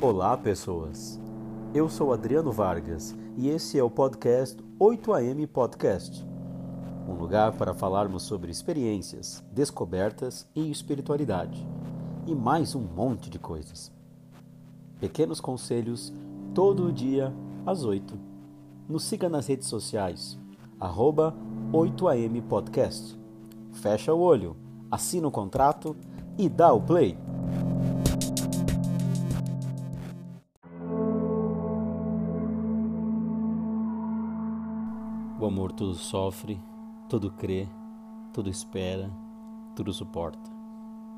Olá, pessoas. Eu sou Adriano Vargas e esse é o podcast 8am Podcast. Um lugar para falarmos sobre experiências, descobertas e espiritualidade. E mais um monte de coisas. Pequenos conselhos todo dia às 8. Nos siga nas redes sociais, arroba 8am Podcast. Fecha o olho, assina o contrato e dá o play. O amor tudo sofre, tudo crê, tudo espera, tudo suporta.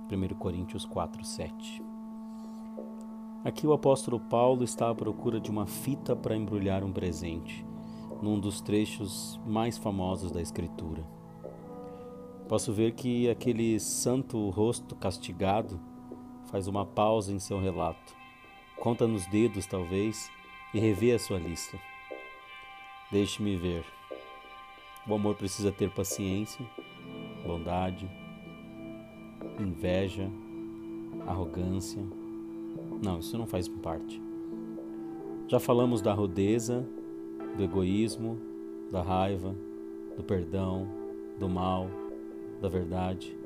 1 Coríntios 4, 7. Aqui o apóstolo Paulo está à procura de uma fita para embrulhar um presente, num dos trechos mais famosos da Escritura. Posso ver que aquele santo rosto castigado faz uma pausa em seu relato, conta nos dedos, talvez, e revê a sua lista. Deixe-me ver. O amor precisa ter paciência, bondade, inveja, arrogância. Não, isso não faz parte. Já falamos da rudeza, do egoísmo, da raiva, do perdão, do mal, da verdade.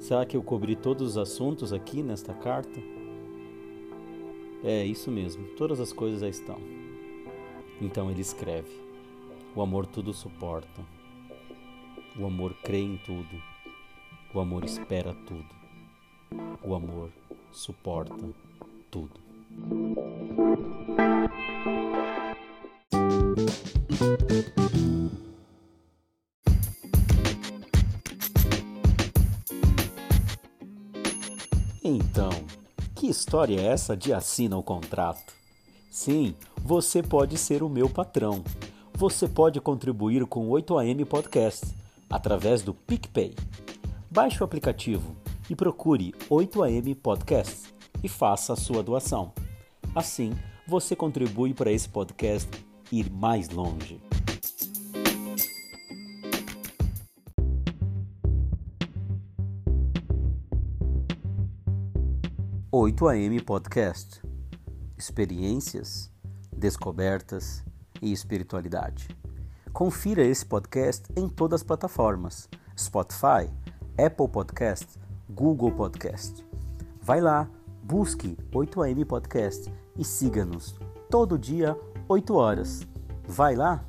Será que eu cobri todos os assuntos aqui nesta carta? É isso mesmo, todas as coisas já estão. Então ele escreve. O amor tudo suporta. O amor crê em tudo. O amor espera tudo. O amor suporta tudo. Então, que história é essa de assina o contrato? Sim, você pode ser o meu patrão você pode contribuir com o 8am Podcast através do PicPay. Baixe o aplicativo e procure 8am Podcast e faça a sua doação. Assim, você contribui para esse podcast ir mais longe. Oito AM Podcast. Experiências, descobertas e espiritualidade. Confira esse podcast em todas as plataformas: Spotify, Apple Podcast, Google Podcast. Vai lá, busque 8am Podcast e siga-nos todo dia 8 horas. Vai lá!